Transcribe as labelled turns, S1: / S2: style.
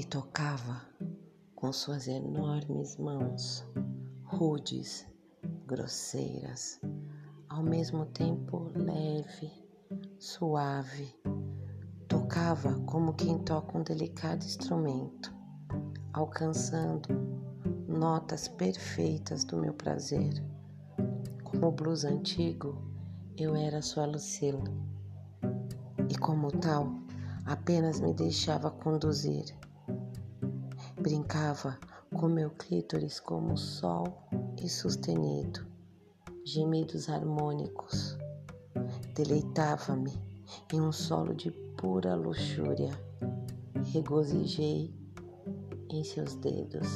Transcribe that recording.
S1: me tocava com suas enormes mãos, rudes, grosseiras, ao mesmo tempo leve, suave. Tocava como quem toca um delicado instrumento, alcançando notas perfeitas do meu prazer. Como blues antigo, eu era sua Lucila e, como tal, apenas me deixava conduzir. Brincava com meu clítoris como sol e sustenido, gemidos harmônicos. Deleitava-me em um solo de pura luxúria. Regozijei em seus dedos.